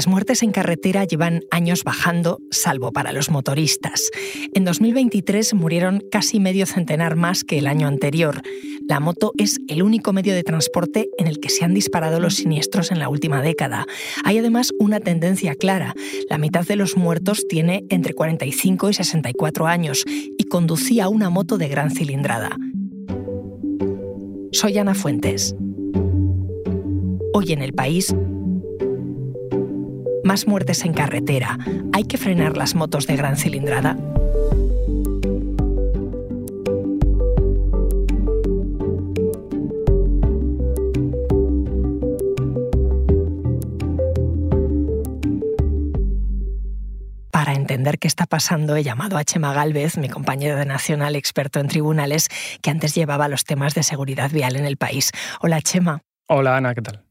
Las muertes en carretera llevan años bajando, salvo para los motoristas. En 2023 murieron casi medio centenar más que el año anterior. La moto es el único medio de transporte en el que se han disparado los siniestros en la última década. Hay además una tendencia clara. La mitad de los muertos tiene entre 45 y 64 años y conducía una moto de gran cilindrada. Soy Ana Fuentes. Hoy en el país más muertes en carretera. ¿Hay que frenar las motos de gran cilindrada? Para entender qué está pasando, he llamado a Chema Galvez, mi compañero de Nacional, experto en tribunales, que antes llevaba los temas de seguridad vial en el país. Hola, Chema. Hola, Ana, ¿qué tal?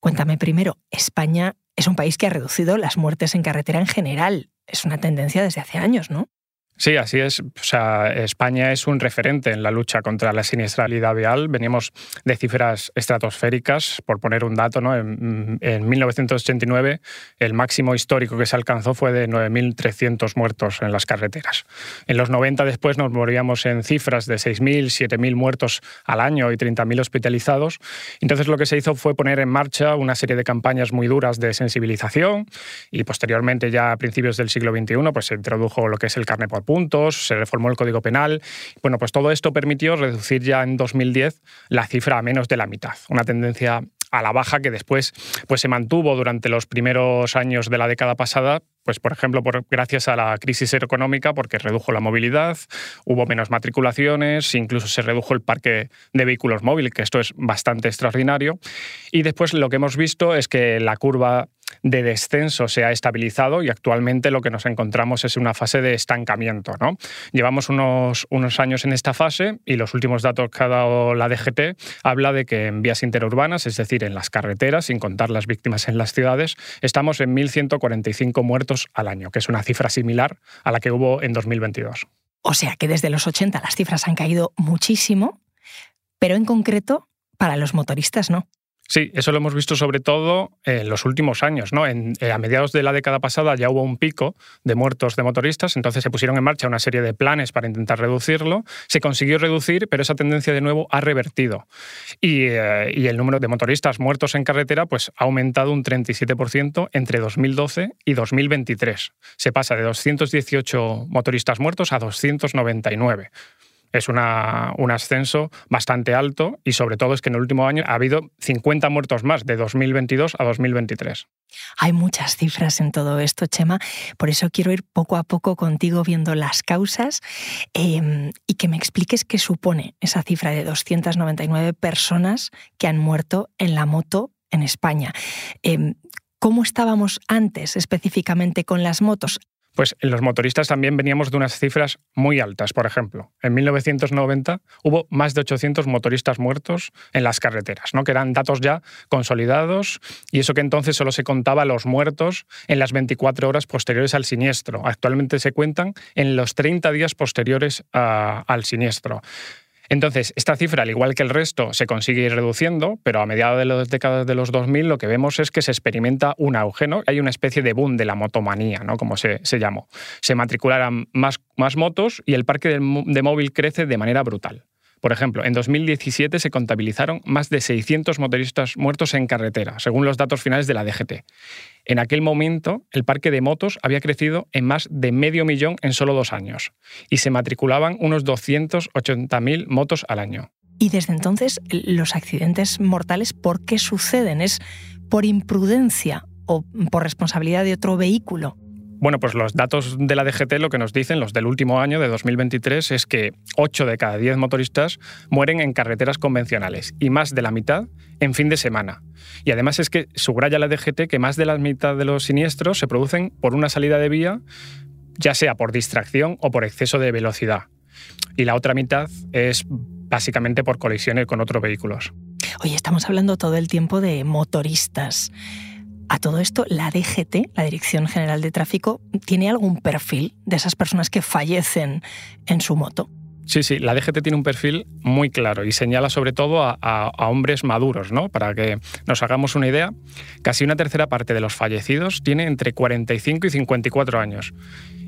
Cuéntame primero, España es un país que ha reducido las muertes en carretera en general. Es una tendencia desde hace años, ¿no? Sí, así es. O sea, España es un referente en la lucha contra la siniestralidad vial. Venimos de cifras estratosféricas, por poner un dato, ¿no? En, 1989 el máximo histórico que se alcanzó fue de 9.300 muertos en las carreteras. En los 90 después nos moríamos en cifras de 6.000, 7.000 muertos al año y 30.000 hospitalizados. Entonces lo que se hizo fue poner en marcha una serie de campañas muy duras de sensibilización y posteriormente ya a principios del siglo XXI pues se introdujo lo que es el carne por puntos, se reformó el Código Penal. Bueno, pues todo esto permitió reducir ya en 2010 la cifra a menos de la mitad, una tendencia a la baja que después pues, se mantuvo durante los primeros años de la década pasada, pues por ejemplo por, gracias a la crisis económica porque redujo la movilidad, hubo menos matriculaciones, incluso se redujo el parque de vehículos móviles, que esto es bastante extraordinario. Y después lo que hemos visto es que la curva de descenso se ha estabilizado y actualmente lo que nos encontramos es una fase de estancamiento. ¿no? Llevamos unos, unos años en esta fase y los últimos datos que ha dado la DGT habla de que en vías interurbanas, es decir, en las carreteras, sin contar las víctimas en las ciudades, estamos en 1.145 muertos al año, que es una cifra similar a la que hubo en 2022. O sea que desde los 80 las cifras han caído muchísimo, pero en concreto para los motoristas no. Sí, eso lo hemos visto sobre todo en los últimos años. ¿no? En, eh, a mediados de la década pasada ya hubo un pico de muertos de motoristas, entonces se pusieron en marcha una serie de planes para intentar reducirlo. Se consiguió reducir, pero esa tendencia de nuevo ha revertido. Y, eh, el número de motoristas muertos en carretera pues, ha aumentado un 37% entre 2012 y 2023. Se pasa de 218 motoristas muertos a 299 es un ascenso bastante alto y sobre todo es que en el último año ha habido 50 muertos más de 2022 a 2023. Hay muchas cifras en todo esto, Chema, por eso quiero ir poco a poco contigo viendo las causas em, y que me expliques qué supone esa cifra de 299 personas que han muerto en la moto en España. Em, ¿Cómo estábamos antes específicamente con las motos? Pues los motoristas también veníamos de unas cifras muy altas. Por ejemplo, en 1990 hubo más de 800 motoristas muertos en las carreteras, ¿no? que eran datos ya consolidados y eso que entonces solo se contaba los muertos en las 24 horas posteriores al siniestro. Actualmente se cuentan en los 30 días posteriores al siniestro. Entonces, esta cifra, al igual que el resto, se consigue ir reduciendo, pero a mediados de las décadas de los 2000 lo que vemos es que se experimenta un auge, ¿no? Hay una especie de boom de la motomanía, ¿no? Como se, llamó. Se matricularan más, más motos y el parque de móvil crece de manera brutal. Por ejemplo, en 2017 se contabilizaron más de 600 motoristas muertos en carretera, según los datos finales de la DGT. En aquel momento, el parque de motos había crecido en más de medio millón en solo dos años y se matriculaban unos 280.000 motos al año. Y desde entonces, los accidentes mortales, ¿por qué suceden? ¿Es por imprudencia o por responsabilidad de otro vehículo? Bueno, pues los datos de la DGT lo que nos dicen, los del último año, de 2023, es que 8 de cada 10 motoristas mueren en carreteras convencionales y más de la mitad en fin de semana. Y además es que subraya la DGT que más de la mitad de los siniestros se producen por una salida de vía, ya sea por distracción o por exceso de velocidad. Y la otra mitad es básicamente por colisiones con otros vehículos. Oye, estamos hablando todo el tiempo de motoristas. A todo esto, la DGT, la Dirección General de Tráfico, ¿tiene algún perfil de esas personas que fallecen en su moto? Sí, sí, la DGT tiene un perfil muy claro y señala sobre todo a, hombres maduros, ¿no? Para que nos hagamos una idea, casi una tercera parte de los fallecidos tiene entre 45 y 54 años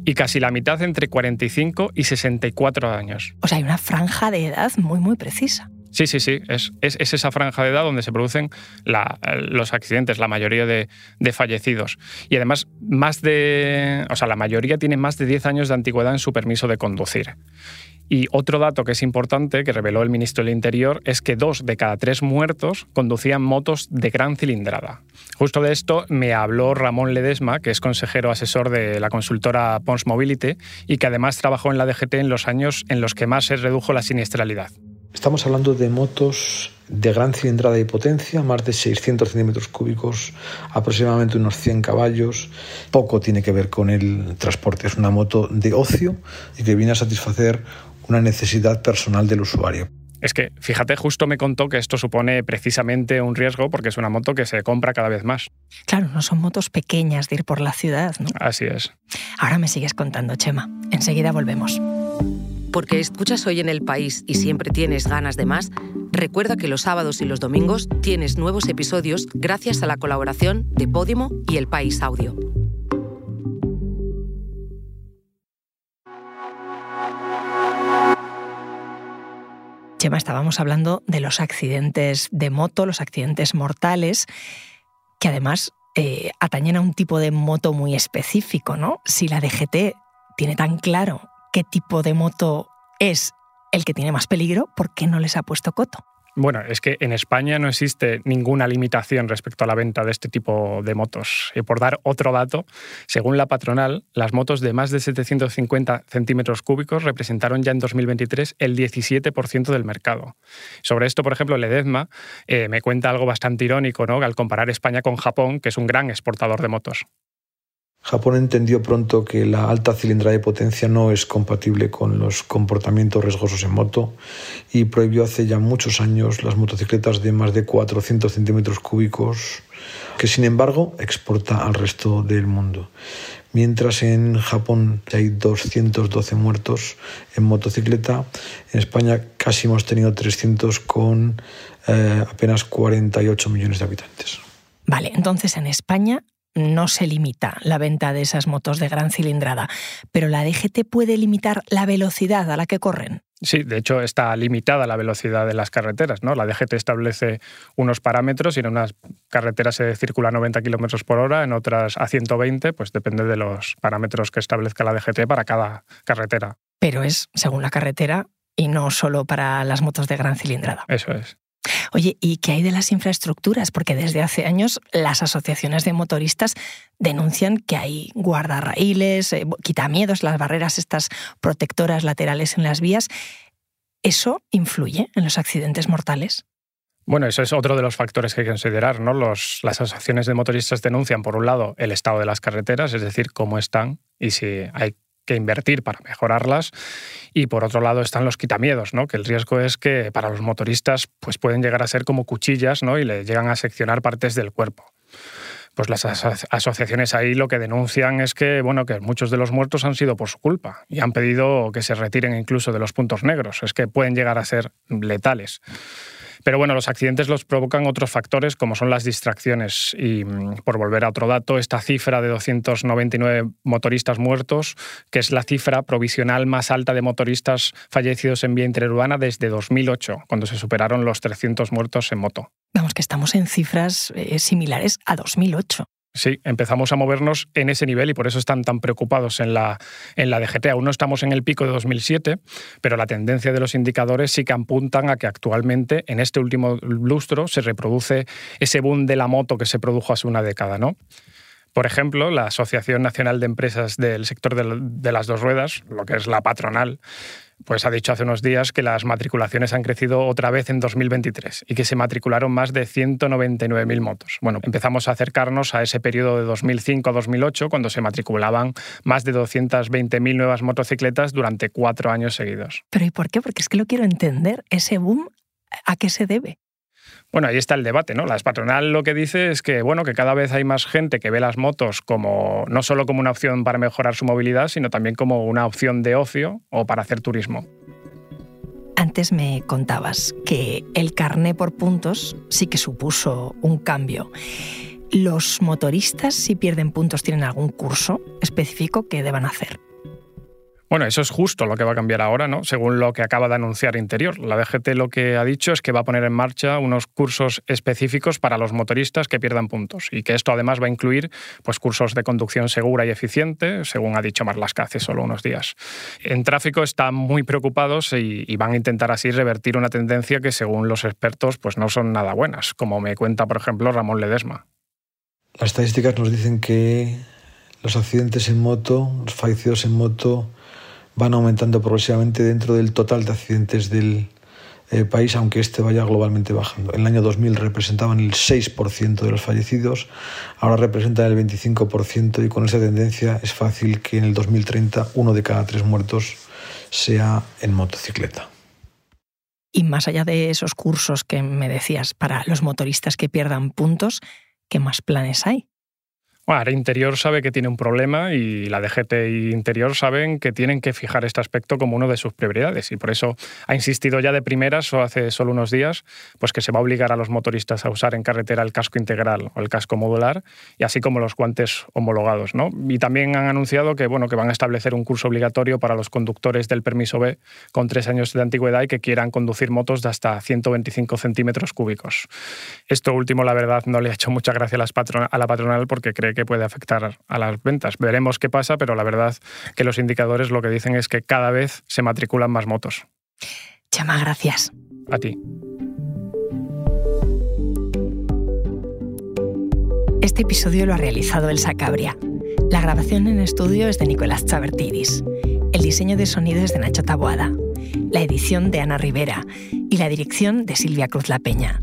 y casi la mitad entre 45 y 64 años. O sea, hay una franja de edad muy, muy precisa. Sí, sí, sí. Es, esa franja de edad donde se producen los accidentes, la mayoría de, fallecidos. Y además, más de. O sea, la mayoría tiene más de 10 años de antigüedad en su permiso de conducir. Y otro dato que es importante, que reveló el ministro del Interior, es que dos de cada tres muertos conducían motos de gran cilindrada. Justo de esto me habló Ramón Ledesma, que es consejero asesor de la consultora Pons Mobility y que además trabajó en la DGT en los años en los que más se redujo la siniestralidad. Estamos hablando de motos de gran cilindrada y potencia, más de 600 centímetros cúbicos, aproximadamente unos 100 caballos. Poco tiene que ver con el transporte, es una moto de ocio y que viene a satisfacer una necesidad personal del usuario. Es que, fíjate, justo me contó que esto supone precisamente un riesgo porque es una moto que se compra cada vez más. Claro, no son motos pequeñas de ir por la ciudad, ¿no? Así es. Ahora me sigues contando, Chema. Enseguida volvemos. Porque escuchas hoy en el país y siempre tienes ganas de más, recuerda que los sábados y los domingos tienes nuevos episodios gracias a la colaboración de Podimo y El País Audio. Chema, estábamos hablando de los accidentes de moto, los accidentes mortales, que además eh, atañen a un tipo de moto muy específico, ¿no? Si la DGT tiene tan claro qué tipo de moto es el que tiene más peligro, ¿por qué no les ha puesto coto? Bueno, es que en España no existe ninguna limitación respecto a la venta de este tipo de motos. Y por dar otro dato, según la patronal, las motos de más de 750 centímetros cúbicos representaron ya en 2023 el 17% del mercado. Sobre esto, por ejemplo, Ledezma eh, me cuenta algo bastante irónico ¿no? al comparar España con Japón, que es un gran exportador de motos. Japón entendió pronto que la alta cilindrada de potencia no es compatible con los comportamientos riesgosos en moto y prohibió hace ya muchos años las motocicletas de más de 400 centímetros cúbicos, que sin embargo exporta al resto del mundo. Mientras en Japón hay 212 muertos en motocicleta, en España casi hemos tenido 300 con eh, apenas 48 millones de habitantes. Vale, entonces en España no se limita la venta de esas motos de gran cilindrada, pero la DGT puede limitar la velocidad a la que corren. Sí, de hecho está limitada la velocidad de las carreteras. ¿no? La DGT establece unos parámetros y en unas carreteras se circula a 90 km por hora, en otras a 120, pues depende de los parámetros que establezca la DGT para cada carretera. Pero es según la carretera y no solo para las motos de gran cilindrada. Eso es. Oye, ¿y qué hay de las infraestructuras? Porque desde hace años las asociaciones de motoristas denuncian que hay guardarraíles, eh, quitamiedos, las barreras estas protectoras laterales en las vías. ¿Eso influye en los accidentes mortales? Bueno, eso es otro de los factores que hay que considerar. ¿no? las asociaciones de motoristas denuncian, por un lado, el estado de las carreteras, es decir, cómo están y si hay que invertir para mejorarlas. Y por otro lado están los quitamiedos, ¿no? que el riesgo es que para los motoristas pues pueden llegar a ser como cuchillas ¿no? y le llegan a seccionar partes del cuerpo pues las asociaciones ahí lo que denuncian es que, bueno, que muchos de los muertos han sido por su culpa y han pedido que se retiren incluso de los puntos negros. Es que pueden llegar a ser letales. Pero bueno, los accidentes los provocan otros factores como son las distracciones. Y mm, por volver a otro dato, esta cifra de 299 motoristas muertos, que es la cifra provisional más alta de motoristas fallecidos en vía interurbana desde 2008, cuando se superaron los 300 muertos en moto. Vamos, que estamos en cifras eh, similares a 2008. Sí, empezamos a movernos en ese nivel y por eso están tan preocupados en la, en la DGT. Aún no estamos en el pico de 2007, pero la tendencia de los indicadores sí que apuntan a que actualmente, en este último lustro, se reproduce ese boom de la moto que se produjo hace una década, ¿no? Por ejemplo, la Asociación Nacional de Empresas del Sector de las Dos Ruedas, lo que es la patronal, pues ha dicho hace unos días que las matriculaciones han crecido otra vez en 2023 y que se matricularon más de 199.000 motos. Bueno, empezamos a acercarnos a ese periodo de 2005 a 2008, cuando se matriculaban más de 220.000 nuevas motocicletas durante cuatro años seguidos. ¿Pero y por qué? Porque es que lo quiero entender. ¿Ese boom a qué se debe? Bueno, ahí está el debate, ¿no? La patronal lo que dice es que, bueno, que cada vez hay más gente que ve las motos como no solo como una opción para mejorar su movilidad, sino también como una opción de ocio o para hacer turismo. Antes me contabas que el carné por puntos sí que supuso un cambio. ¿Los motoristas, si pierden puntos, tienen algún curso específico que deban hacer? Bueno, eso es justo lo que va a cambiar ahora, ¿no? Según lo que acaba de anunciar Interior. La DGT lo que ha dicho es que va a poner en marcha unos cursos específicos para los motoristas que pierdan puntos y que esto además va a incluir pues, cursos de conducción segura y eficiente, según ha dicho Marlaska hace solo unos días. En tráfico están muy preocupados y, y, van a intentar así revertir una tendencia que según los expertos pues no son nada buenas, como me cuenta por ejemplo Ramón Ledesma. Las estadísticas nos dicen que los accidentes en moto, los fallecidos en moto, van aumentando progresivamente dentro del total de accidentes del eh, país, aunque este vaya globalmente bajando. En el año 2000 representaban el 6% de los fallecidos, ahora representan el 25% y con esa tendencia es fácil que en el 2030 uno de cada tres muertos sea en motocicleta. Y más allá de esos cursos que me decías para los motoristas que pierdan puntos, ¿qué más planes hay? Bueno, Interior sabe que tiene un problema y la DGT y Interior saben que tienen que fijar este aspecto como uno de sus prioridades y por eso ha insistido ya de primeras o hace solo unos días pues que se va a obligar a los motoristas a usar en carretera el casco integral o el casco modular y así como los guantes homologados. ¿no? Y también han anunciado que, bueno, que van a establecer un curso obligatorio para los conductores del permiso B con tres años de antigüedad y que quieran conducir motos de hasta 125 centímetros cúbicos. Esto último, la verdad, no le ha hecho mucha gracia a la patronal porque cree que puede afectar a las ventas. Veremos qué pasa, pero la verdad que los indicadores lo que dicen es que cada vez se matriculan más motos. Chama, gracias. A ti. Este episodio lo ha realizado Elsa Cabria. La grabación en estudio es de Nicolás Chabertidis. El diseño de sonido es de Nacho Taboada. La edición de Ana Rivera y la dirección de Silvia Cruz La Peña.